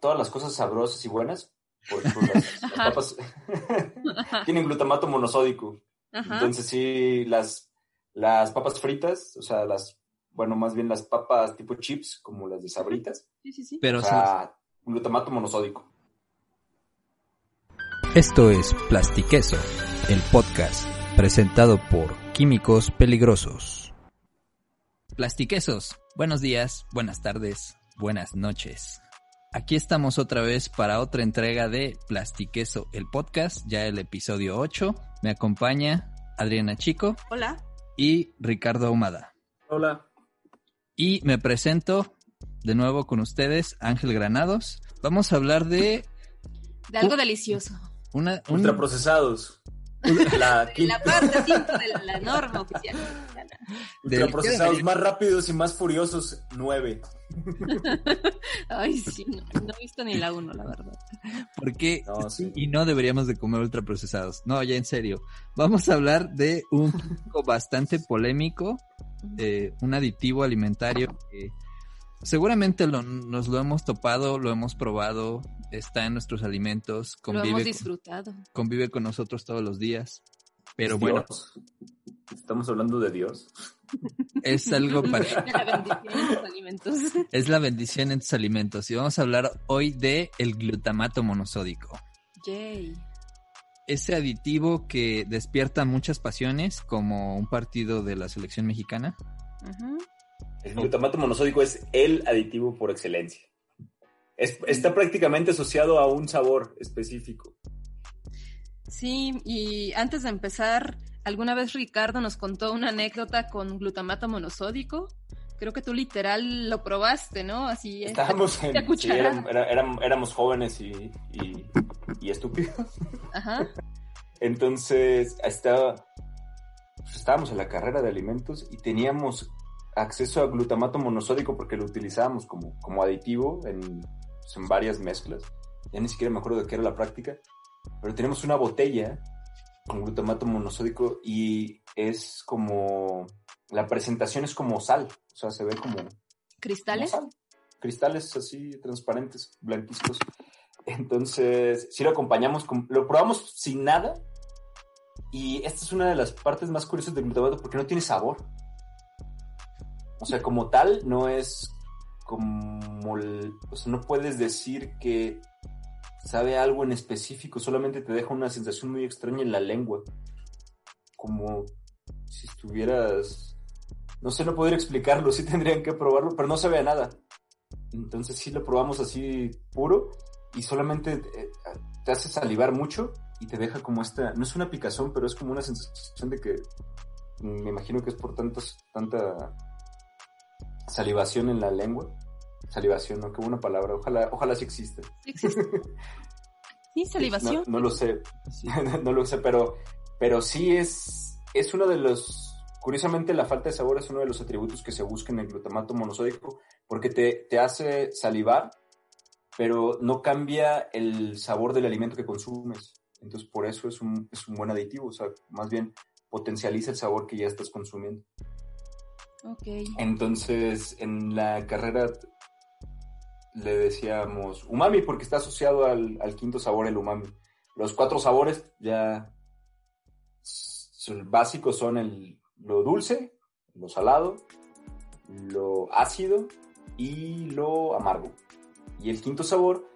todas las cosas sabrosas y buenas, por ejemplo, las, papas tienen glutamato monosódico. Entonces sí, las, las papas fritas, o sea, las, bueno, más bien las papas tipo chips, como las de sabritas. Sí, sí, sí. Pero o sea, glutamato monosódico. Esto es Plastiqueso, el podcast presentado por Químicos Peligrosos. Plastiquesos, buenos días, buenas tardes, buenas noches. Aquí estamos otra vez para otra entrega de Plastiqueso, el podcast, ya el episodio 8. Me acompaña Adriana Chico. Hola. Y Ricardo Ahumada. Hola. Y me presento de nuevo con ustedes, Ángel Granados. Vamos a hablar de... De algo delicioso. Una, Ultraprocesados. La, parte 5 de la norma oficial. Ultraprocesados más rápidos y más furiosos, 9. Ay, sí, no, he visto ni la 1, la verdad. ¿Por qué? Y no deberíamos de comer ultraprocesados. No, ya en serio. Vamos a hablar de un bastante polémico, eh, un aditivo alimentario que seguramente nos lo hemos topado, lo hemos probado, está en nuestros alimentos, convive, lo hemos disfrutado. convive con nosotros todos los días. Pero bueno. Estamos hablando de Dios. Es algo para... la bendición en tus alimentos. Es la bendición en tus alimentos. Y vamos a hablar hoy de el glutamato monosódico. Yay. Ese aditivo que despierta muchas pasiones, como un partido de la selección mexicana. El glutamato monosódico es el aditivo por excelencia. está prácticamente asociado a un sabor específico. Sí, y antes de empezar, alguna vez Ricardo nos contó una anécdota con glutamato monosódico. Creo que tú literal lo probaste, ¿no? Así Estábamos en, éramos, jóvenes y, y, estúpidos. Ajá. Entonces, estaba, pues, estábamos en la carrera de alimentos y teníamos acceso a glutamato monosódico porque lo utilizábamos como, como aditivo en, pues, en varias mezclas. Ya ni siquiera me acuerdo de qué era la práctica pero tenemos una botella con glutamato monosódico y es como, la presentación es como sal, o sea, se ve como... ¿Cristales? Cristales así transparentes, blanquiscos. Entonces, si lo acompañamos, con, lo probamos sin nada y esta es una de las partes más curiosas del glutamato porque no tiene sabor. O sea, como tal, no es como... o sea, no puedes decir que sabe algo en específico, solamente te deja una sensación muy extraña en la lengua. Como si estuvieras... No sé, no poder explicarlo, sí tendrían que probarlo, pero no sabe a nada. Entonces sí lo probamos así puro y solamente eh, te hace salivar mucho y te deja como esta, no es una picazón, pero es como una sensación de que me imagino que es por tantos, tanta salivación en la lengua Salivación, ¿no? Qué buena palabra. Ojalá, ojalá sí existe. Sí, salivación. No, lo sé. no lo sé, pero, pero sí es, es uno de los. Curiosamente, la falta de sabor es uno de los atributos que se busca en el glutamato monosódico porque te, te hace salivar, pero no cambia el sabor del alimento que consumes. Entonces, por eso es un, es un buen aditivo. O sea, más bien potencializa el sabor que ya estás consumiendo. Ok. Entonces, en la carrera le decíamos umami porque está asociado al, quinto sabor, el umami. Los cuatro sabores ya básicos son el, lo dulce, lo salado, lo ácido y lo amargo. Y el quinto sabor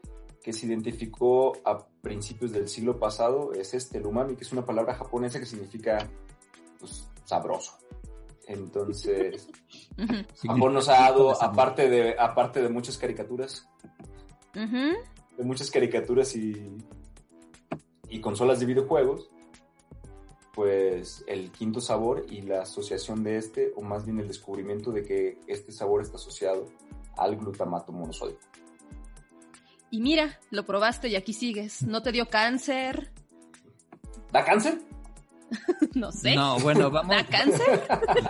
que se identificó a principios del siglo pasado es este, el umami, que es una palabra japonesa que significa pues, sabroso. Entonces, Japón nos ha dado, aparte de, aparte de muchas caricaturas, de muchas caricaturas y, y consolas de videojuegos, pues el quinto sabor y la asociación de este, o más bien el descubrimiento de que este sabor está asociado al glutamato monosódico. Y mira, lo probaste y aquí sigues. No te dio cáncer. ¿Da cáncer? no sé. No, bueno, vamos. ¿Da cáncer?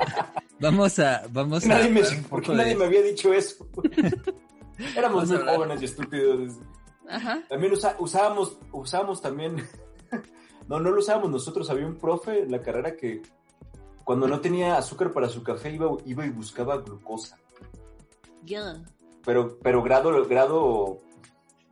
vamos a. Vamos nadie a me, ¿Por qué nadie de- me había dicho eso? Éramos muy jóvenes y estúpidos. Ajá. También usa- usábamos, usábamos también. no, no lo usábamos nosotros. Había un profe en la carrera que cuando no tenía azúcar para su café iba, iba y buscaba glucosa. Ya. Pero, pero grado, grado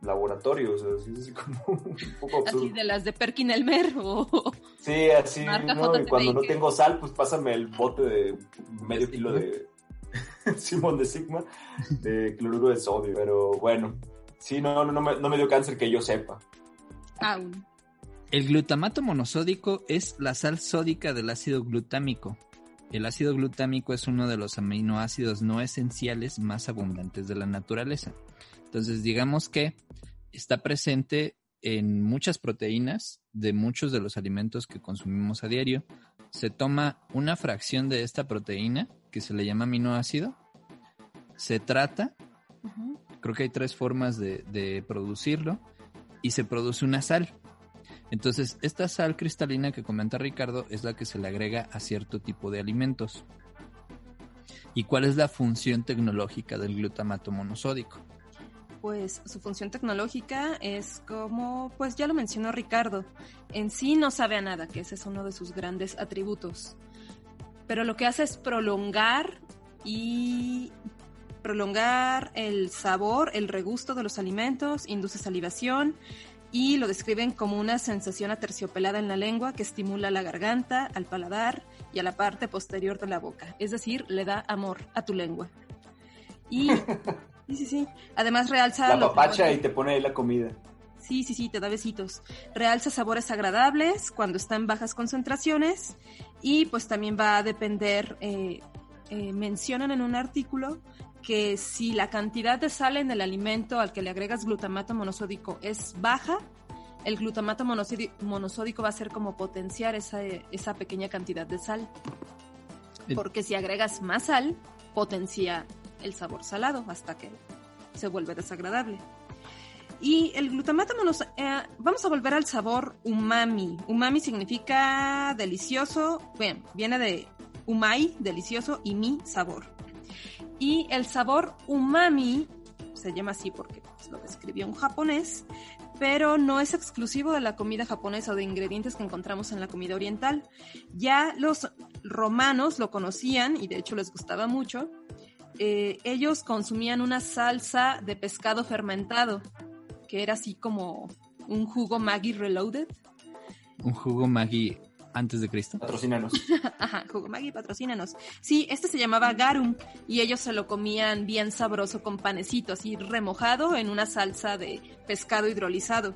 laboratorio, o sea, sí, es así como un poco absurdo. Así de las de Perkin Elmer o... Sí, así, Marca ¿no? Y cuando no tengo sal, pues pásame el bote de medio ¿De kilo de Simón de Sigma, de cloruro de sodio. Pero bueno, sí, no, no, no, me, no me dio cáncer que yo sepa. Aún. El glutamato monosódico es la sal sódica del ácido glutámico. El ácido glutámico es uno de los aminoácidos no esenciales más abundantes de la naturaleza. Entonces, digamos que está presente en muchas proteínas de muchos de los alimentos que consumimos a diario. Se toma una fracción de esta proteína, que se le llama aminoácido, se trata, creo que hay tres formas de, de producirlo, y se produce una sal. Entonces, esta sal cristalina que comenta Ricardo es la que se le agrega a cierto tipo de alimentos. ¿Y cuál es la función tecnológica del glutamato monosódico? Pues su función tecnológica es como, pues ya lo mencionó Ricardo, en sí no sabe a nada, que ese es uno de sus grandes atributos. Pero lo que hace es prolongar y prolongar el sabor, el regusto de los alimentos, induce salivación y lo describen como una sensación aterciopelada en la lengua que estimula la garganta, al paladar y a la parte posterior de la boca. Es decir, le da amor a tu lengua. Y sí, sí, sí. Además realza La papacha y te pone ahí la comida. Sí, sí, sí, te da besitos. Realza sabores agradables cuando está en bajas concentraciones y pues también va a depender, eh, eh, mencionan en un artículo que si la cantidad de sal en el alimento al que le agregas glutamato monosódico es baja, el glutamato monosódi- monosódico va a ser como potenciar esa, esa pequeña cantidad de sal. Porque si agregas más sal, potencia el sabor salado hasta que se vuelve desagradable. Y el glutamato eh, vamos a volver al sabor umami. Umami significa delicioso. Bien, viene de umai, delicioso, y mi, sabor. Y el sabor umami se llama así porque pues, lo describió un japonés, pero no es exclusivo de la comida japonesa o de ingredientes que encontramos en la comida oriental. Ya los romanos lo conocían y de hecho les gustaba mucho. Eh, ellos consumían una salsa de pescado fermentado, que era así como un jugo Maggi Reloaded. Un jugo Maggi antes de Cristo. Patrocínanos. Ajá, jugo Maggi, patrocínanos. Sí, este se llamaba garum y ellos se lo comían bien sabroso con panecito, así remojado en una salsa de pescado hidrolizado.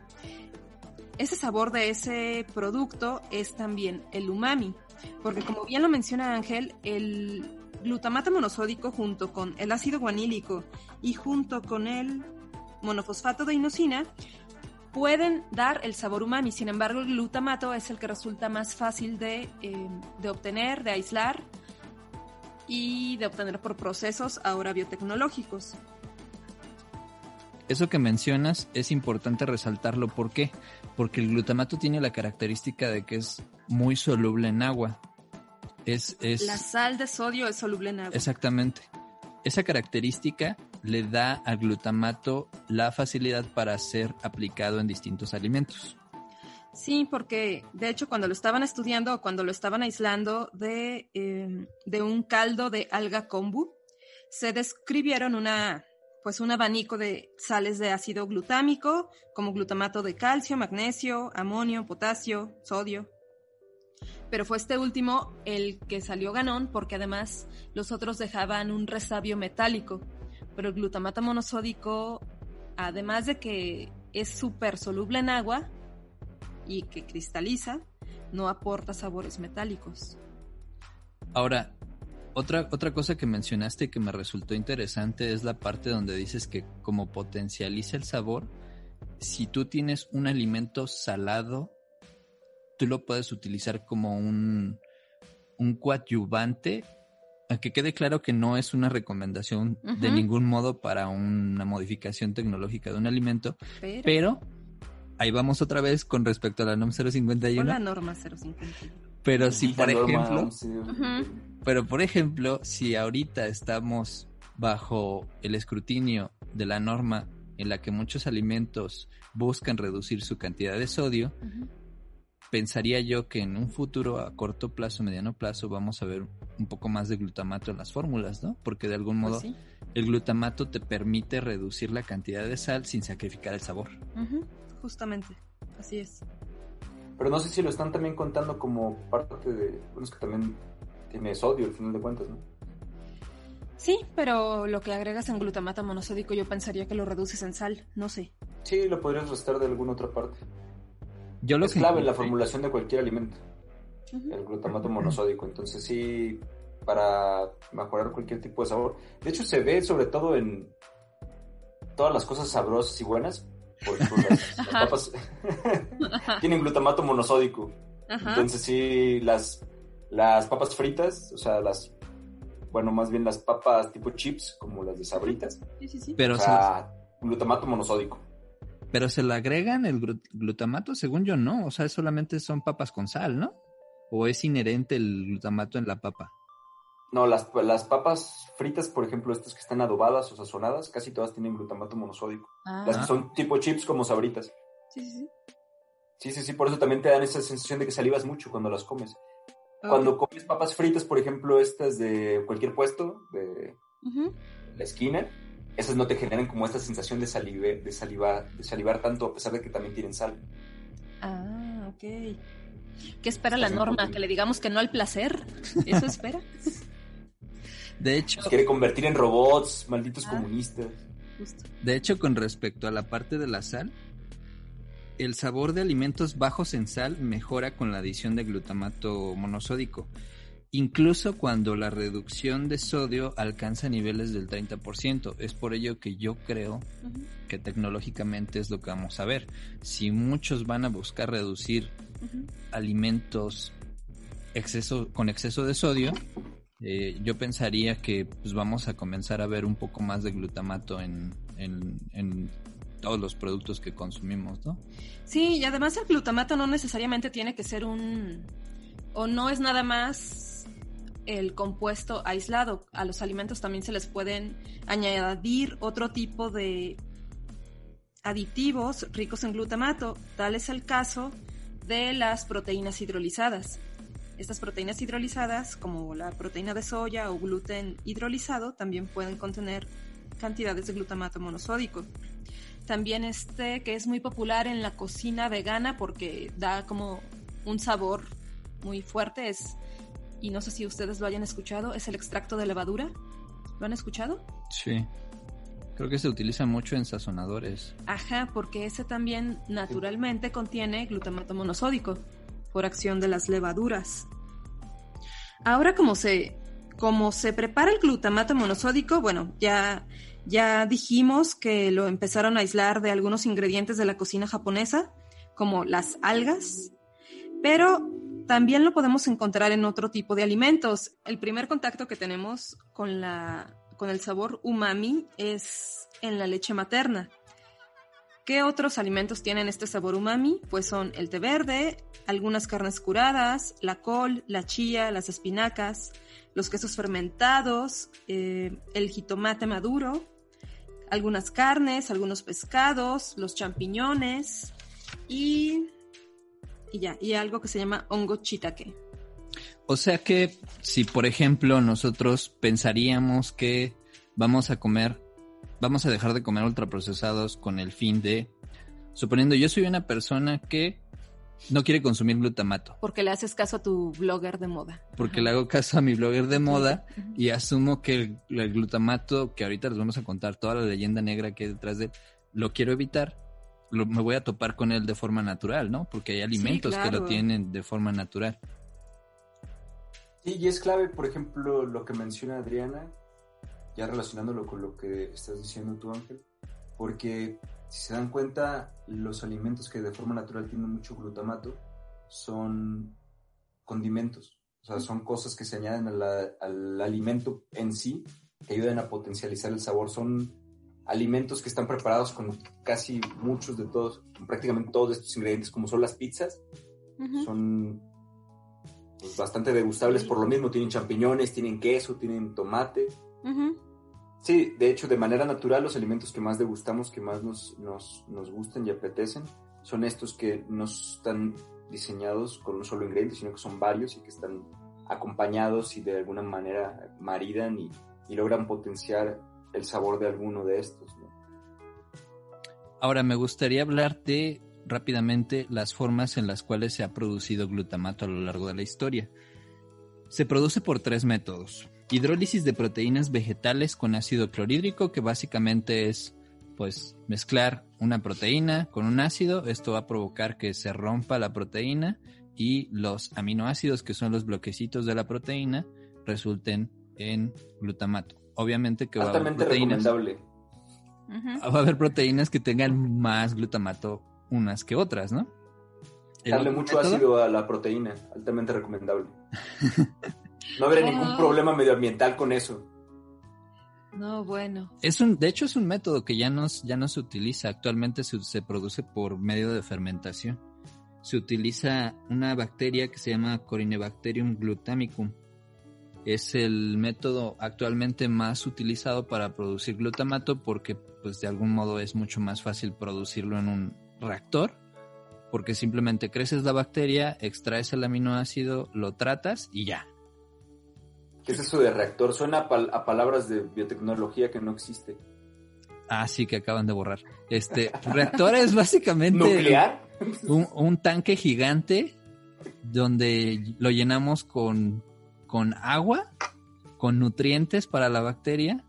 Ese sabor de ese producto es también el umami, porque como bien lo menciona Ángel, el glutamato monosódico junto con el ácido guanílico y junto con el monofosfato de inosina pueden dar el sabor umami. Sin embargo, el glutamato es el que resulta más fácil de, eh, de obtener, de aislar y de obtener por procesos ahora biotecnológicos. Eso que mencionas es importante resaltarlo. ¿Por qué? Porque el glutamato tiene la característica de que es muy soluble en agua. Es, es La sal de sodio es soluble en agua. exactamente. Esa característica le da al glutamato la facilidad para ser aplicado en distintos alimentos. Sí, porque de hecho cuando lo estaban estudiando o cuando lo estaban aislando de, eh, de un caldo de alga kombu, se describieron una, pues un abanico de sales de ácido glutámico, como glutamato de calcio, magnesio, amonio, potasio, sodio. Pero fue este último el que salió ganón porque además los otros dejaban un resabio metálico. Pero el glutamato monosódico, además de que es súper soluble en agua, y que cristaliza, no aporta sabores metálicos. Ahora, otra, otra cosa que mencionaste que me resultó interesante es la parte donde dices que como potencializa el sabor, si tú tienes un alimento salado, tú lo puedes utilizar como un, un coadyuvante a que quede claro que no es una recomendación de ningún modo para una modificación tecnológica de un alimento, Pero, pero ahí vamos otra vez con respecto a la NOM con 051, la norma 051. pero si por norma, ejemplo, pero por ejemplo, si ahorita estamos bajo el escrutinio de la norma en la que muchos alimentos buscan reducir su cantidad de sodio. Pensaría yo que en un futuro a corto plazo, mediano plazo, vamos a ver un poco más de glutamato en las fórmulas, ¿no? Porque de algún Pues modo sí. el glutamato te permite reducir la cantidad de sal sin sacrificar el sabor. Justamente, así es. Pero no sé si lo están también contando como parte de. Bueno, es que también tiene sodio al final de cuentas, ¿no? Sí, pero lo que agregas en glutamato monosódico yo pensaría que lo reduces en sal, no sé. Sí, lo podrías restar de alguna otra parte. Yo lo es que clave en la formulación de cualquier alimento, el glutamato monosódico. Entonces sí, para mejorar cualquier tipo de sabor. De hecho, se ve sobre todo en todas las cosas sabrosas y buenas. Por ejemplo, las, las tienen glutamato monosódico. Ajá. Entonces sí, las, las papas fritas, o sea, las, bueno, más bien las papas tipo chips, como las de sabritas, Sí, sí, sí. Pero, o se, sea, glutamato monosódico. Pero se le agregan el glu- glutamato, según yo no, o sea, solamente son papas con sal, ¿no? ¿O es inherente el glutamato en la papa? No, las, las papas fritas, por ejemplo, estas que están adobadas o sazonadas, casi todas tienen glutamato monosódico. Ah, Las que son tipo chips como sabritas. sí, sí, sí. Sí, sí, sí, por eso también te dan esa sensación de que salivas mucho cuando las comes. Cuando comes papas fritas, por ejemplo, estas de cualquier puesto, de la esquina, esas no te generan como esta sensación de, salive, de, saliva, de salivar tanto, a pesar de que también tienen sal. Ah, ok. ¿Qué espera la norma? ¿Que le digamos que no al placer? ¿Eso espera? De hecho, Nos quiere convertir en robots, malditos Ah. comunistas. Justo. de hecho, con respecto a la parte de la sal, el sabor de alimentos bajos en sal mejora con la adición de glutamato monosódico, incluso cuando la reducción de sodio alcanza niveles del 30%. Es por ello que yo creo que tecnológicamente es lo que vamos a ver. Si muchos van a buscar reducir alimentos exceso, con exceso de sodio, eh, yo pensaría que pues, vamos a comenzar a ver un poco más de glutamato en, en, en todos los productos que consumimos, ¿no? Sí, y además el glutamato no necesariamente tiene que ser un... o no es nada más el compuesto aislado. A los alimentos también se les pueden añadir otro tipo de aditivos ricos en glutamato. Tal es el caso de las proteínas hidrolizadas. Estas proteínas hidrolizadas, como la proteína de soya o gluten hidrolizado, también pueden contener cantidades de glutamato monosódico. También este que es muy popular en la cocina vegana porque da como un sabor muy fuerte es y no sé si ustedes lo hayan escuchado, es el extracto de levadura. ¿Lo han escuchado? Sí. Creo que se utiliza mucho en sazonadores. Ajá, porque ese también naturalmente contiene glutamato monosódico por acción de las levaduras. Ahora como se como se prepara el glutamato monosódico, bueno, ya ya dijimos que lo empezaron a aislar de algunos ingredientes de la cocina japonesa, como las algas, pero también lo podemos encontrar en otro tipo de alimentos. El primer contacto que tenemos con la con el sabor umami es en la leche materna. ¿Qué otros alimentos tienen este sabor umami? Pues son el té verde, algunas carnes curadas, la col, la chía, las espinacas, los quesos fermentados, eh, el jitomate maduro, algunas carnes, algunos pescados, los champiñones y, y ya, y algo que se llama hongo chitake. O sea que si por ejemplo nosotros pensaríamos que vamos a comer, vamos a dejar de comer ultraprocesados con el fin de, suponiendo yo soy una persona que no quiere consumir glutamato, Porque le haces caso a tu blogger de moda. porque Ajá. le hago caso a mi blogger de moda y asumo que el, el glutamato, que ahorita les vamos a contar toda la leyenda negra que hay detrás de él, lo quiero evitar, lo- me voy a topar con él de forma natural, ¿no? Porque hay alimentos que claro. lo tienen de forma natural. Sí, y es clave, por ejemplo, lo que menciona Adriana, ya relacionándolo con lo que estás diciendo tú, Ángel, porque si se dan cuenta, los alimentos que de forma natural tienen mucho glutamato son condimentos. O sea, son cosas que se añaden al alimento en sí, que ayudan a potencializar el sabor. Son alimentos que están preparados con casi muchos de todos, prácticamente todos estos ingredientes, como son las pizzas. Son pues, bastante degustables por lo mismo. Tienen champiñones, tienen queso, tienen tomate. Sí, de hecho, de manera natural, los alimentos que más degustamos, que más nos, nos, nos gustan y apetecen, son estos que no están diseñados con un solo ingrediente, sino que son varios y que están acompañados y de alguna manera maridan y, logran potenciar el sabor de alguno de estos. Ahora me gustaría hablarte rápidamente las formas en las cuales se ha producido glutamato a lo largo de la historia. Se produce por tres métodos. Hidrólisis de proteínas vegetales con ácido clorhídrico, que básicamente es pues mezclar una proteína con un ácido, esto va a provocar que se rompa la proteína y los aminoácidos, que son los bloquecitos de la proteína, resulten en glutamato. Obviamente que va a haber proteínas. Recomendable. Va a haber proteínas que tengan más glutamato unas que otras, ¿no? Darle mucho ácido a la proteína, altamente recomendable. No habrá ningún ah. problema medioambiental con eso. No, bueno. Es un, de hecho, es un método que ya no, ya no se utiliza. Actualmente se, se, produce por medio de fermentación. Se utiliza una bacteria que se llama Corinebacterium glutamicum. Es el método actualmente más utilizado para producir glutamato porque, pues, de algún modo es mucho más fácil producirlo en un reactor. Porque simplemente creces la bacteria, extraes el aminoácido, lo tratas y ya, ¿Qué es eso de reactor? Suena a, palabras de biotecnología que no existe. Ah, sí, que acaban de borrar. Este, reactor es básicamente... ¿Nuclear? Un, tanque gigante donde lo llenamos con, con agua, con nutrientes para la bacteria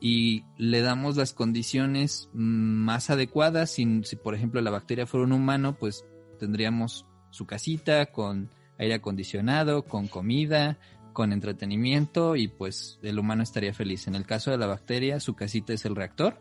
y le damos las condiciones más adecuadas. Si, si, por ejemplo la bacteria fuera un humano, pues tendríamos su casita con aire acondicionado, con comida, con entretenimiento y pues el humano estaría feliz. En el caso de la bacteria, su casita es el reactor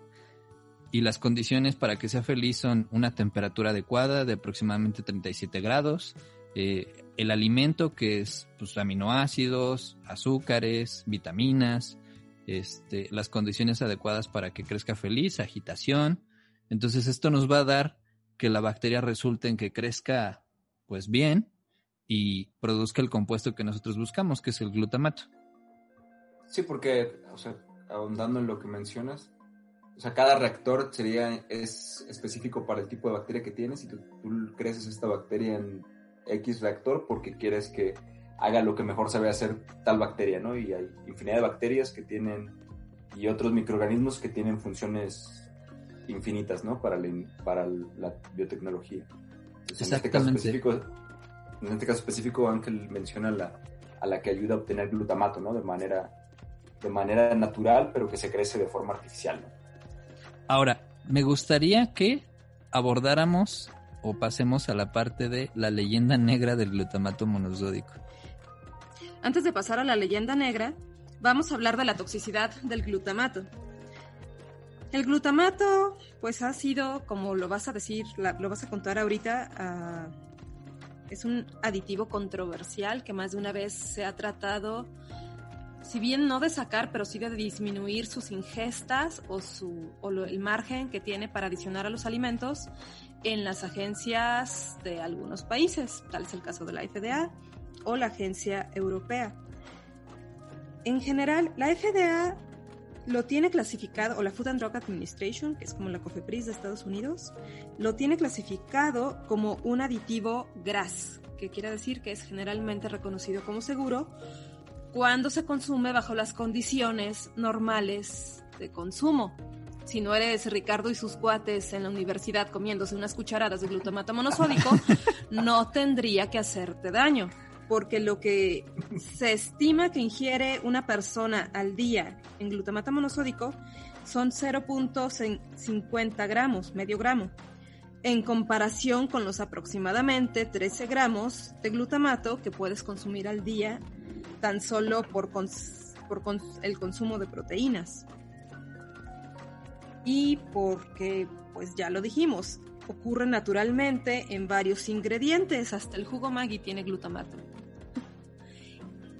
y las condiciones para que sea feliz son una temperatura adecuada de aproximadamente 37 grados, eh, el alimento que es pues, aminoácidos, azúcares, vitaminas, este, las condiciones adecuadas para que crezca feliz, agitación. Entonces esto nos va a dar que la bacteria resulte en que crezca pues bien y produzca el compuesto que nosotros buscamos, que es el glutamato. Sí, porque, o sea, ahondando en lo que mencionas, o sea, cada reactor sería, es específico para el tipo de bacteria que tienes y tú, creces esta bacteria en X reactor porque quieres que haga lo que mejor sabe hacer tal bacteria, ¿no? Y hay infinidad de bacterias que tienen y otros microorganismos que tienen funciones infinitas, ¿no? Para la, para la biotecnología. Entonces, Exactamente. En este caso específico, en este caso específico Ángel menciona la, a la que ayuda a obtener glutamato, ¿no? De manera, de manera natural, pero que se crece de forma artificial. Ahora, me gustaría que abordáramos o pasemos a la parte de la leyenda negra del glutamato monosódico. Antes de pasar a la leyenda negra, vamos a hablar de la toxicidad del glutamato. El glutamato, pues ha sido, como lo vas a decir, lo vas a contar ahorita, es un aditivo controversial que más de una vez se ha tratado, si bien no de sacar, pero sí de disminuir sus ingestas o, su, o el margen que tiene para adicionar a los alimentos en las agencias de algunos países, tal es el caso de la FDA o la Agencia Europea. En general, la FDA lo tiene clasificado, o la Food and Drug Administration, que es como la COFEPRIS de Estados Unidos, lo tiene clasificado como un aditivo GRAS, que quiere decir que es generalmente reconocido como seguro cuando se consume bajo las condiciones normales de consumo. Si no eres Ricardo y sus cuates en la universidad comiéndose unas cucharadas de glutamato monosódico, no tendría que hacerte daño porque lo que se estima que ingiere una persona al día en glutamato monosódico son 0.50 gramos, medio gramo, en comparación con los aproximadamente 13 gramos de glutamato que puedes consumir al día tan solo por, por el consumo de proteínas. Y porque, pues ya lo dijimos, ocurre naturalmente en varios ingredientes, hasta el jugo Maggi tiene glutamato.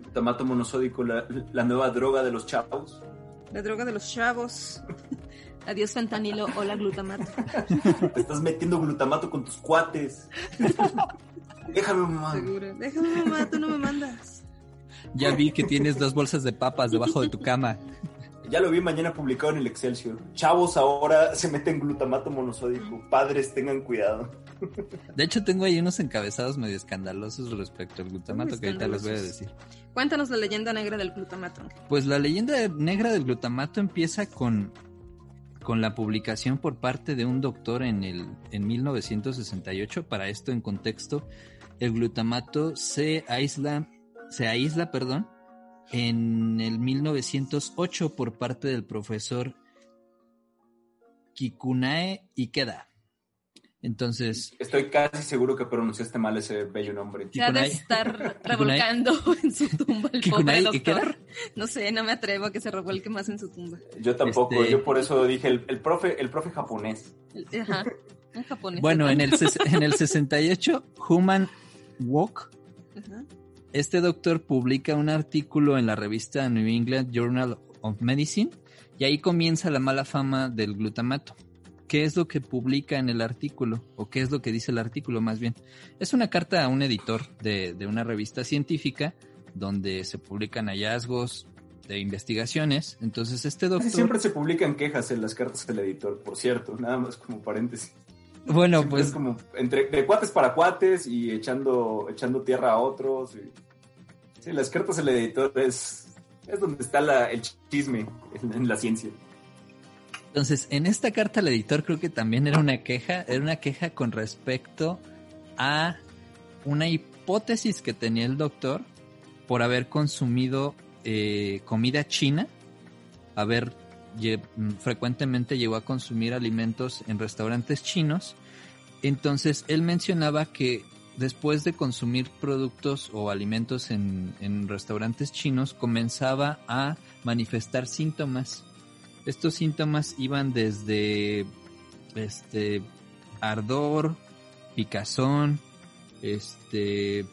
glutamato monosódico, la, la nueva droga de los chavos. La droga de los chavos. Adiós fentanilo, hola glutamato. Te estás metiendo glutamato con tus cuates. Déjame, mamá. Seguro. Déjame, mamá, tú no me mandas. Ya vi que tienes dos bolsas de papas debajo de tu cama. Ya lo vi mañana publicado en el Excelsior. Chavos ahora se meten glutamato monosódico. Padres, tengan cuidado. De hecho, tengo ahí unos encabezados medio escandalosos respecto al glutamato que ahorita les voy a decir. Cuéntanos la leyenda negra del glutamato. Pues la leyenda negra del glutamato empieza con, con la publicación por parte de un doctor en, el, en 1968. Para esto, en contexto, el glutamato se aísla, se aísla, perdón, en el 1908 por parte del profesor Kikunae Ikeda. Entonces, Estoy casi seguro que pronunciaste mal ese bello nombre. Se ha de estar revolcando en su tumba el pobre ¿y qué doctor. No sé, no me atrevo a que se revuelque más en su tumba. Yo tampoco, Este- yo por eso dije el, el profe, el profe japonés. Ajá, un japonés. bueno, en el, en el 68, Human Walk Ajá. Este doctor publica un artículo en la revista New England Journal of Medicine y ahí comienza la mala fama del glutamato. ¿Qué es lo que publica en el artículo? ¿O qué es lo que dice el artículo más bien? Es una carta a un editor de, de una revista científica donde se publican hallazgos de investigaciones. Entonces este doctor... siempre se publican quejas en las cartas del editor, por cierto, nada más como paréntesis. Bueno, Siempre es pues como entre de cuates para cuates y echando, echando tierra a otros. y- Sí, las cartas del editor es, es donde está el chisme en, la ciencia. Entonces, en esta carta al editor creo que también era una queja, era una queja con respecto a una hipótesis que tenía el doctor por haber consumido eh, comida china, haber frecuentemente llegó a consumir alimentos en restaurantes chinos. Entonces, él mencionaba que después de consumir productos o alimentos en, en restaurantes chinos, comenzaba a manifestar síntomas. Estos síntomas iban desde este ardor, picazón, este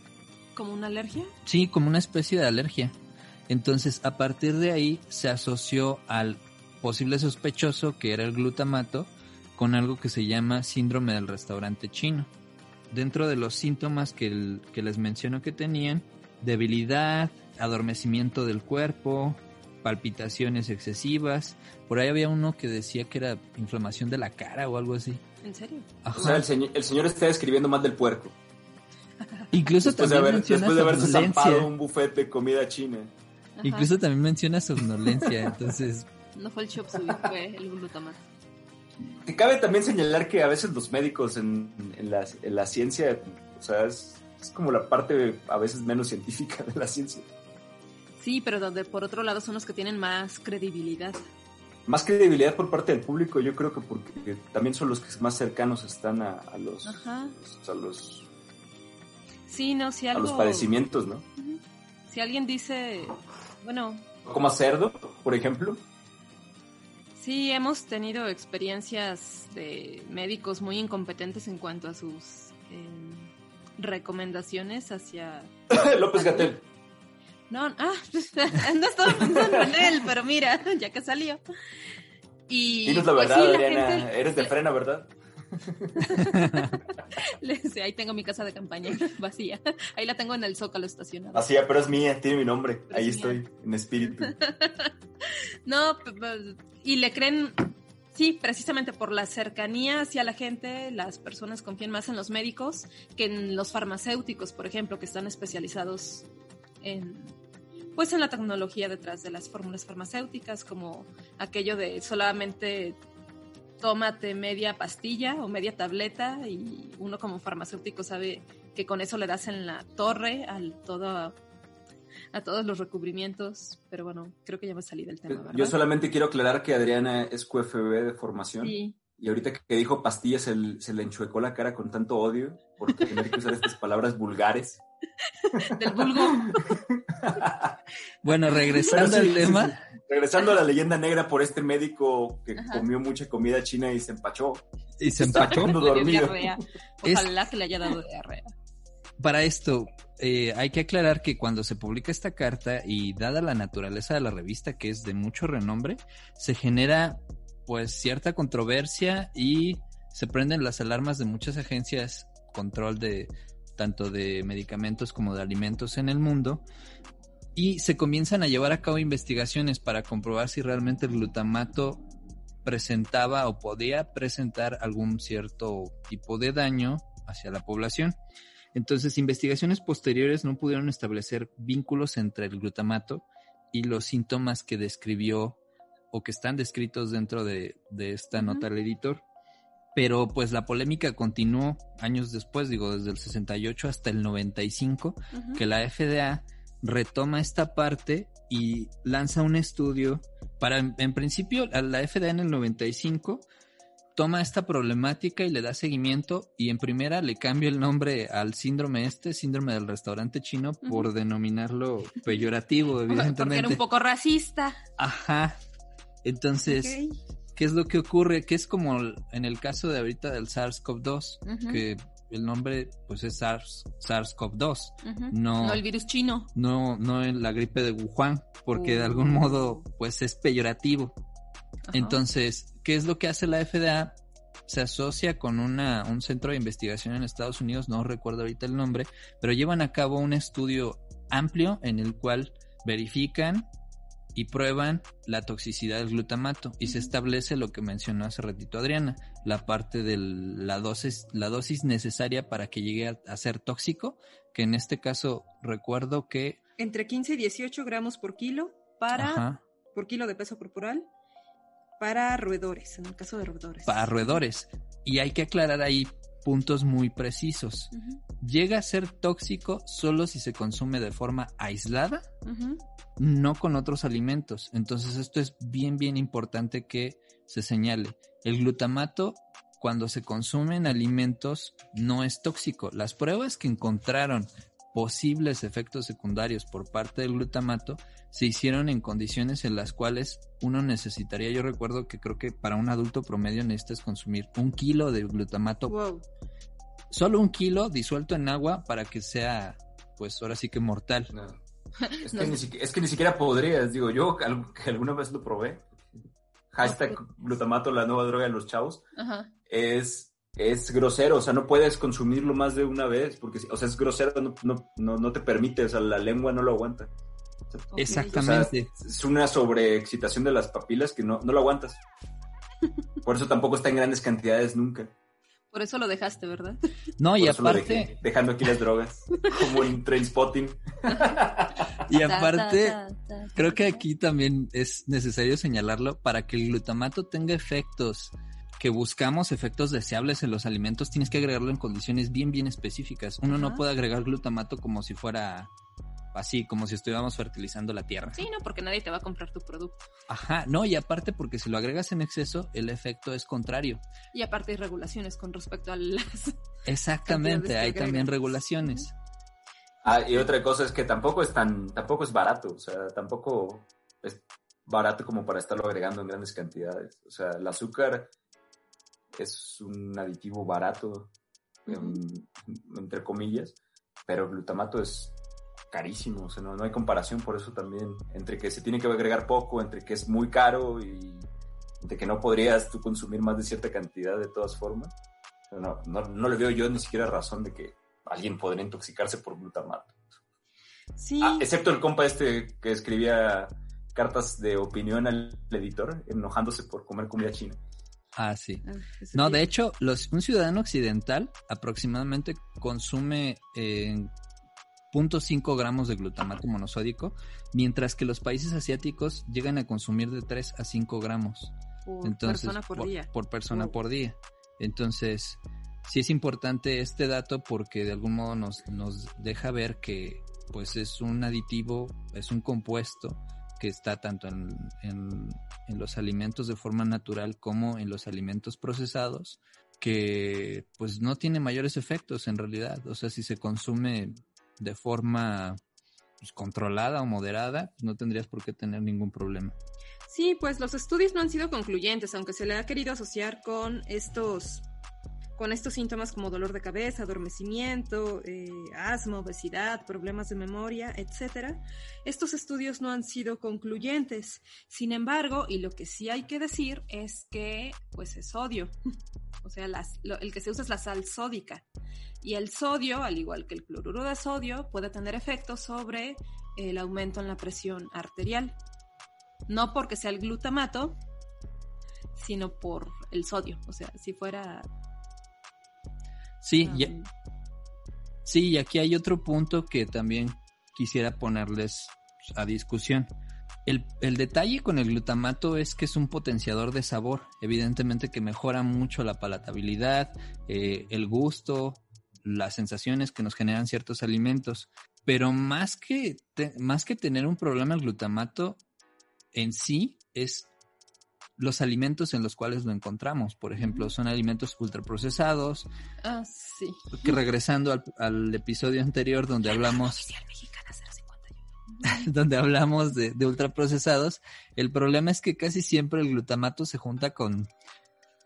¿Como una alergia? Sí, como una especie de alergia. Entonces, a partir de ahí se asoció al posible sospechoso, que era el glutamato, con algo que se llama síndrome del restaurante chino. Dentro de los síntomas que, el- que les menciono que tenían, debilidad, adormecimiento del cuerpo, palpitaciones excesivas. Por ahí había uno que decía que era inflamación de la cara o algo así. ¿En serio? O sea, el, señor- el señor está escribiendo mal del puerco. Incluso Después de, también haber, menciona después de haberse somnolencia. zampado un buffet de comida china. Ajá. Incluso también menciona somnolencia. Entonces, No fue el chop fue el glutamato. Que cabe también señalar que a veces los médicos en, en la, en la ciencia, o sea, es, es como la parte a veces menos científica de la ciencia. Sí, pero donde por otro lado son los que tienen más credibilidad. Más credibilidad por parte del público, yo creo que porque también son los que más cercanos están a, a los, Ajá. a los Sí, no, si a los padecimientos, ¿no? Si alguien dice, bueno, Como a cerdo, por ejemplo. Sí hemos tenido experiencias de médicos muy incompetentes en cuanto a sus eh, recomendaciones hacia... López Gatel. No, ah, no estaba pensando en él, pero mira, ya que salió. Y Dinos la pues, verdad, sí, la Adriana. gente- Eres de frena, ¿verdad? ahí tengo mi casa de campaña vacía. Ahí la tengo en el zócalo estacionada. Así, pero es mía, tiene mi nombre. Pero Ahí es mía. estoy, en espíritu. No, y le creen, sí, precisamente por la cercanía hacia la gente, las personas confían más en los médicos que en los farmacéuticos, por ejemplo, que están especializados en, pues en la tecnología detrás de las fórmulas farmacéuticas, como aquello de solamente tómate media pastilla o media tableta y uno como farmacéutico sabe que con eso le das en la torre al todo a todos los recubrimientos, pero bueno, creo que ya me salí del tema, ¿verdad? Yo solamente quiero aclarar que Adriana es QFB de formación. Sí, Y ahorita que dijo pastillas se, le enchuecó la cara con tanto odio por tener que usar estas palabras vulgares. del vulgo. bueno, regresando sí, al tema. Regresando a la leyenda negra por este médico que Ajá. comió mucha comida china y se empachó. y se empachó. dormido. diarrea. Es- Ojalá que le haya dado diarrea. Para esto, eh, hay que aclarar que cuando se publica esta carta y dada la naturaleza de la revista, que es de mucho renombre, se genera pues cierta controversia y se prenden las alarmas de muchas agencias control de tanto de medicamentos como de alimentos en el mundo y se comienzan a llevar a cabo investigaciones para comprobar si realmente el glutamato presentaba o podía presentar algún cierto tipo de daño hacia la población. Entonces, investigaciones posteriores no pudieron establecer vínculos entre el glutamato y los síntomas que describió o que están descritos dentro de, esta nota del editor. Pero pues la polémica continuó años después, digo, desde el 68 hasta el 95, que la FDA retoma esta parte y lanza un estudio para, en, principio, la FDA en el 95 toma esta problemática y le da seguimiento y en primera le cambia el nombre al síndrome este, síndrome del restaurante chino, por denominarlo peyorativo, evidentemente. Porque era un poco racista. Ajá. Entonces, ¿qué es lo que ocurre? Que es como en el caso de ahorita del SARS-CoV-2, que el nombre pues es SARS, SARS-CoV-2, no, no el virus chino. No, no la gripe de Wuhan, porque de algún oh. modo pues es peyorativo. Entonces, ¿qué es lo que hace la FDA? Se asocia con una, un centro de investigación en Estados Unidos, no recuerdo ahorita el nombre, pero llevan a cabo un estudio amplio en el cual verifican y prueban la toxicidad del glutamato y se establece lo que mencionó hace ratito Adriana, la parte de la dosis, la dosis necesaria para que llegue a, ser tóxico, que en este caso recuerdo que... Entre 15 y 18 gramos por kilo para... por kilo de peso corporal para roedores, en el caso de roedores. Para roedores. Y hay que aclarar ahí puntos muy precisos. Llega a ser tóxico solo si se consume de forma aislada, no con otros alimentos. Entonces esto es bien, bien importante que se señale. El glutamato cuando se consume en alimentos no es tóxico. Las pruebas que encontraron posibles efectos secundarios por parte del glutamato se hicieron en condiciones en las cuales uno necesitaría, yo recuerdo que creo que para un adulto promedio necesitas consumir un kilo de glutamato. Wow. Solo un kilo disuelto en agua para que sea, pues ahora sí que mortal. Es, que ni siquiera, podrías, digo, yo que alguna vez lo probé. Hashtag glutamato, la nueva droga de los chavos. Es es grosero, o sea, no puedes consumirlo más de una vez, porque, o sea, es grosero, no, no, no, te permite, o sea, la lengua no lo aguanta. Exactamente. es una sobreexcitación de las papilas que no, no lo aguantas. Por eso tampoco está en grandes cantidades nunca. Por eso lo dejaste, ¿verdad? No, y aparte. dejando aquí las drogas, como en train spotting. y aparte, creo que aquí también es necesario señalarlo para que el glutamato tenga efectos que buscamos efectos deseables en los alimentos, tienes que agregarlo en condiciones bien, bien específicas. Uno no puede agregar glutamato como si fuera así, como si estuviéramos fertilizando la tierra. Sí, no, porque nadie te va a comprar tu producto. Ajá, no, y aparte porque si lo agregas en exceso, el efecto es contrario. Y aparte hay regulaciones con respecto a las... Exactamente, hay también regulaciones. Ah, y otra cosa es que tampoco es tan, tampoco es barato, o sea, tampoco es barato como para estarlo agregando en grandes cantidades. O sea, el azúcar es un aditivo barato, entre comillas, pero el glutamato es carísimo, o sea, no, hay comparación por eso también, entre que se tiene que agregar poco, entre que es muy caro y entre que no podrías tú consumir más de cierta cantidad de todas formas. No, no, le veo yo ni siquiera razón de que alguien podría intoxicarse por glutamato. Sí. Ah, excepto el compa este que escribía cartas de opinión al editor, enojándose por comer comida china. Ah, sí. Ah, no, de hecho, los, un ciudadano occidental aproximadamente consume eh, 0.5 gramos de glutamato monosódico, mientras que los países asiáticos llegan a consumir de 3 a 5 gramos. Por persona por, día. Por persona por día. Entonces, sí es importante este dato porque de algún modo nos, nos deja ver que pues es un aditivo, es un compuesto que está tanto en, en, los alimentos de forma natural como en los alimentos procesados, que pues no tiene mayores efectos en realidad. O sea, si se consume de forma pues, controlada o moderada, pues, no tendrías por qué tener ningún problema. Sí, pues los estudios no han sido concluyentes, aunque se le ha querido asociar con estos con estos síntomas como dolor de cabeza, adormecimiento, eh, asma, obesidad, problemas de memoria, etc. Estos estudios no han sido concluyentes. Sin embargo, y lo que sí hay que decir es que pues es sodio. O sea, el que se usa es la sal sódica. Y el sodio, al igual que el cloruro de sodio, puede tener efectos sobre el aumento en la presión arterial. No porque sea el glutamato, sino por el sodio. O sea, si fuera Sí, sí, y aquí hay otro punto que también quisiera ponerles a discusión. El, detalle con el glutamato es que es un potenciador de sabor, evidentemente que mejora mucho la palatabilidad, eh, el gusto, las sensaciones que nos generan ciertos alimentos, pero más que, más que tener un problema el glutamato en sí es los alimentos en los cuales lo encontramos. Por ejemplo, son alimentos ultraprocesados. Ah, sí. Que regresando al, episodio anterior donde hablamos... donde hablamos de, ultraprocesados, el problema es que casi siempre el glutamato se junta con,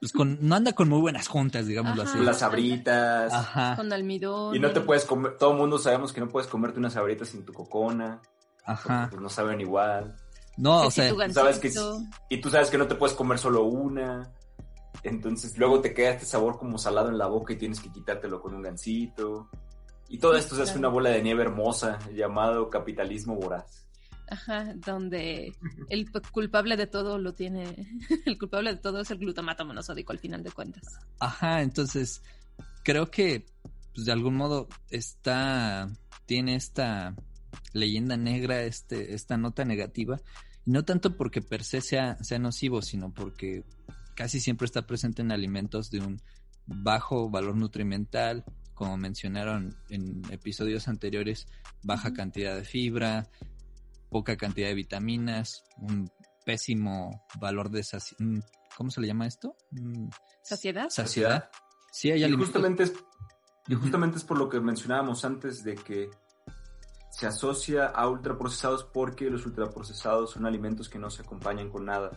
pues con, no anda con muy buenas juntas, digámoslo así. Las sabritas. Ajá. Con almidón. Y no te puedes comer, todo el mundo sabemos que no puedes comerte unas sabritas sin tu cocona. Ajá. Pues no saben igual. No, o sea, sabes que, y tú sabes que no te puedes comer solo una. Entonces luego te queda este sabor como salado en la boca y tienes que quitártelo con un gansito. Y todo esto se hace una bola de nieve hermosa llamado capitalismo voraz. Ajá, donde el culpable de todo lo tiene, el culpable de todo es el glutamato monosódico al final de cuentas. Ajá, entonces creo que pues, de algún modo está, tiene esta leyenda negra, este, esta nota negativa, no tanto porque per se sea, sea nocivo, sino porque casi siempre está presente en alimentos de un bajo valor nutrimental, como mencionaron en episodios anteriores, baja cantidad de fibra, poca cantidad de vitaminas, un pésimo valor de saciedad. ¿Cómo se le llama esto? ¿Saciedad? Saciedad. Sí, hay y justamente es, y justamente es por lo que mencionábamos antes de que se asocia a ultraprocesados porque los ultraprocesados son alimentos que no se acompañan con nada.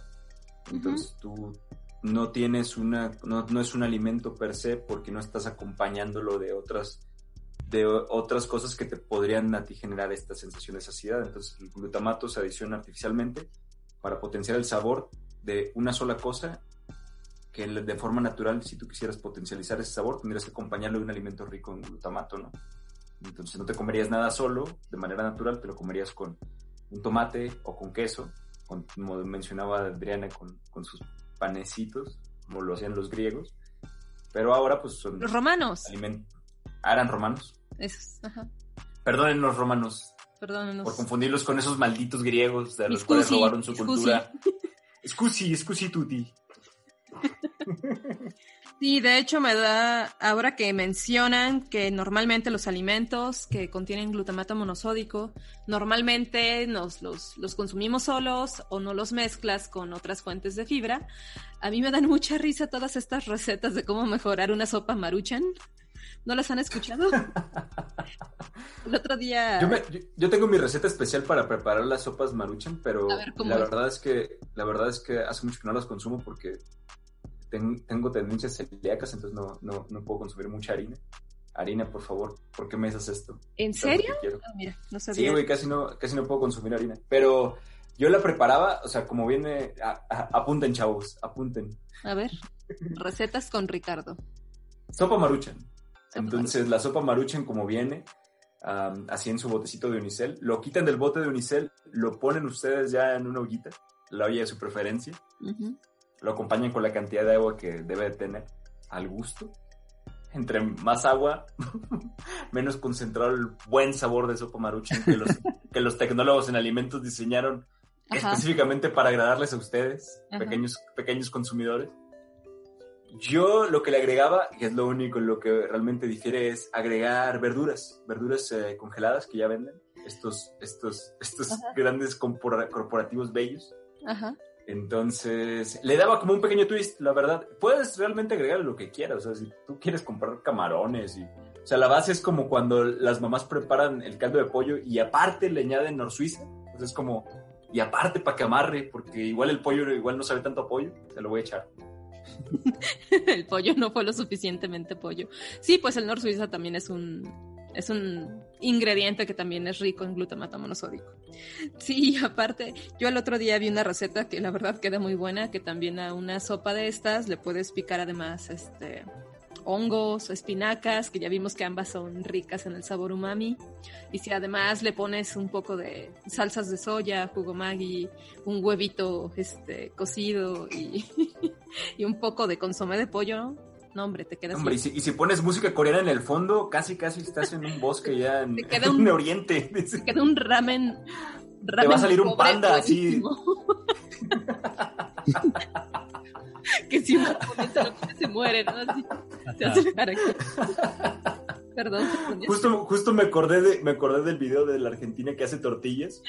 Entonces tú no tienes una, no, es un alimento per se porque no estás acompañándolo de otras, de otras cosas que te podrían a ti generar esta sensación de saciedad. Entonces el glutamato se adiciona artificialmente para potenciar el sabor de una sola cosa que de forma natural, si tú quisieras potencializar ese sabor, tendrías que acompañarlo de un alimento rico en glutamato, ¿no? Entonces no te comerías nada solo, de manera natural, te lo comerías con un tomate o con queso, como mencionaba Adriana, con, con sus panecitos, como lo hacían los griegos. Pero ahora pues son... Los romanos. Ah, eran romanos. Esos, ajá. Perdonen los romanos. Perdónenos. Por confundirlos con esos malditos griegos de los cuales robaron su cultura. Scusi, scusi tutti. Sí, de hecho me da, ahora que mencionan que normalmente los alimentos que contienen glutamato monosódico, normalmente nos los, los consumimos solos o no los mezclas con otras fuentes de fibra, a mí me dan mucha risa todas estas recetas de cómo mejorar una sopa maruchan. ¿No las han escuchado? El otro día... Yo, tengo mi receta especial para preparar las sopas maruchan, pero la verdad es que la verdad es que hace mucho que no las consumo porque tengo tendencias celíacas, entonces no, no, no, puedo consumir mucha harina. Harina, por favor, ¿por qué me haces esto? ¿En serio? Ah, mira, no sabía. Sí, güey, casi no, casi no puedo consumir harina. Pero yo la preparaba, o sea, como viene, apunten, chavos, apunten. A ver, recetas con Ricardo. Sopa maruchan. Entonces, la sopa maruchan como viene, así en su botecito de unicel, lo quitan del bote de unicel, lo ponen ustedes ya en una ollita, la olla de su preferencia, lo acompañan con la cantidad de agua que debe tener al gusto. Entre más agua, menos concentrado el buen sabor de sopa maruchan que los, que los tecnólogos en alimentos diseñaron específicamente para agradarles a ustedes, pequeños, pequeños consumidores. Yo lo que le agregaba, que es lo único en lo que realmente difiere, es agregar verduras, verduras eh, congeladas que ya venden, estos, estos, estos grandes corporativos bellos. Ajá. Entonces, le daba como un pequeño twist, la verdad. Puedes realmente agregar lo que quieras, o sea, si tú quieres comprar camarones y... O sea, la base es como cuando las mamás preparan el caldo de pollo y aparte le añaden nor suiza. Entonces es como, y aparte para que amarre, porque igual el pollo igual no sabe tanto pollo, se lo voy a echar. el pollo no fue lo suficientemente pollo. Sí, pues el Nor Suiza también es un es un ingrediente que también es rico en glutamato monosódico. Sí, aparte, yo el otro día vi una receta que la verdad queda muy buena, que también a una sopa de estas le puedes picar además este hongos, espinacas, que ya vimos que ambas son ricas en el sabor umami. Y si además le pones un poco de salsas de soya, jugo maggi, un huevito este cocido y, y un poco de consomé de pollo, no, hombre, te quedas. Hombre, y si, pones música coreana en el fondo, casi casi estás en un bosque ya en, queda un, Oriente. Te queda un ramen. te va a salir un panda así. que si uno se muere, ¿no? Así, se hace Perdón. Justo, justo me acordé de, me acordé del video de la Argentina que hace tortillas.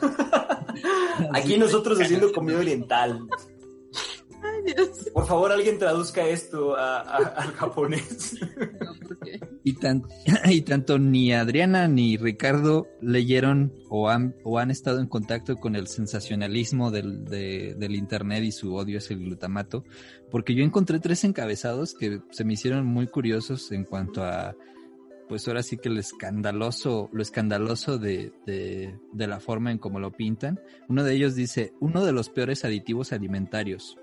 Aquí nosotros haciendo comida oriental. Por favor, alguien traduzca esto al japonés. y, y tanto ni Adriana ni Ricardo leyeron o han, o han estado en contacto con el sensacionalismo del, del Internet y su odio hacia el glutamato, porque yo encontré tres encabezados que se me hicieron muy curiosos en cuanto a pues ahora sí que lo escandaloso, lo escandaloso de, de, de, la forma en cómo lo pintan. Uno de ellos dice, uno de los peores aditivos alimentarios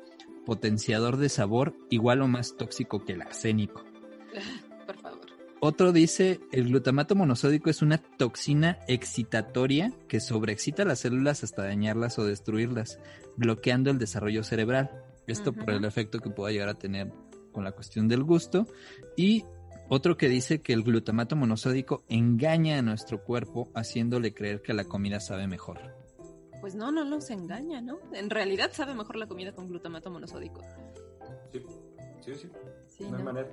potenciador de sabor igual o más tóxico que el arsénico. Por favor. Otro dice, el glutamato monosódico es una toxina excitatoria que sobreexcita las células hasta dañarlas o destruirlas, bloqueando el desarrollo cerebral. Esto por el efecto que pueda llegar a tener con la cuestión del gusto. Y otro que dice que el glutamato monosódico engaña a nuestro cuerpo haciéndole creer que la comida sabe mejor pues no, no nos engaña, ¿no? En realidad sabe mejor la comida con glutamato monosódico. Sí, sí, sí. no, hay manera.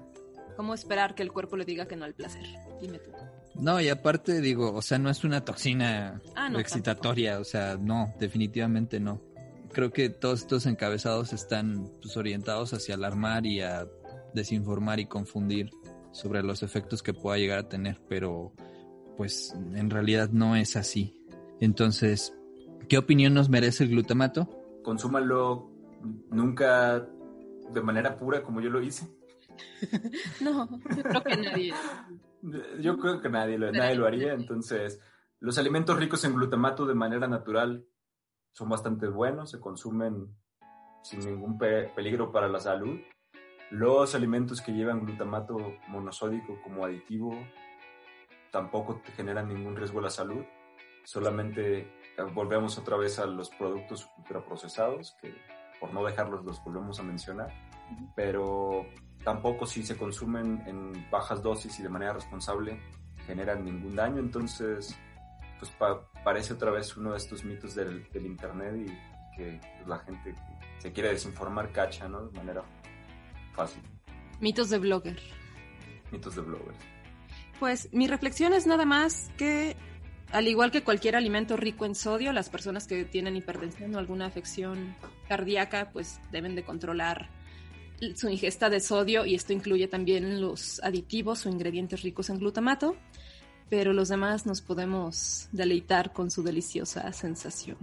¿Cómo esperar que el cuerpo le diga que no al placer? Dime tú. No, y aparte digo, o sea, no es una toxina ah, excitatoria, o sea, no, definitivamente no. Creo que todos estos encabezados están pues, orientados hacia alarmar y a desinformar y confundir sobre los efectos que pueda llegar a tener, pero pues en realidad no es así. Entonces, ¿Qué opinión nos merece el glutamato? Consúmalo nunca de manera pura como yo lo hice. no, yo creo que nadie. Yo creo que nadie lo, nadie lo haría. Entonces, los alimentos ricos en glutamato de manera natural son bastante buenos, se consumen sin ningún peligro para la salud. Los alimentos que llevan glutamato monosódico como aditivo tampoco te generan ningún riesgo a la salud, solamente volvemos otra vez a los productos ultraprocesados, que por no dejarlos los volvemos a mencionar, pero tampoco si se consumen en bajas dosis y de manera responsable generan ningún daño, entonces pues parece otra vez uno de estos mitos del, Internet y que la gente que se quiere desinformar cacha, ¿no? De manera fácil. Mitos de blogger. Mitos de blogger. Pues mi reflexión es nada más que al igual que cualquier alimento rico en sodio, las personas que tienen hipertensión o alguna afección cardíaca, pues deben de controlar su ingesta de sodio y esto incluye también los aditivos o ingredientes ricos en glutamato, pero los demás nos podemos deleitar con su deliciosa sensación.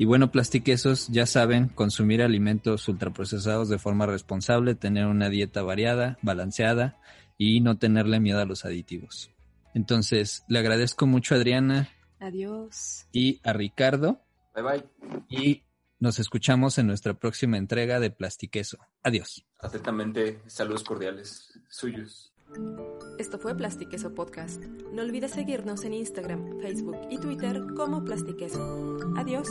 Y bueno, plastiquesos, ya saben, consumir alimentos ultraprocesados de forma responsable, tener una dieta variada, balanceada y no tenerle miedo a los aditivos. Entonces, le agradezco mucho a Adriana. Adiós. Y a Ricardo. Bye bye. Y nos escuchamos en nuestra próxima entrega de Plastiqueso. Adiós. Atentamente, saludos cordiales suyos. Esto fue Plastiqueso Podcast. No olvides seguirnos en Instagram, Facebook y Twitter como Plastiqueso. Adiós.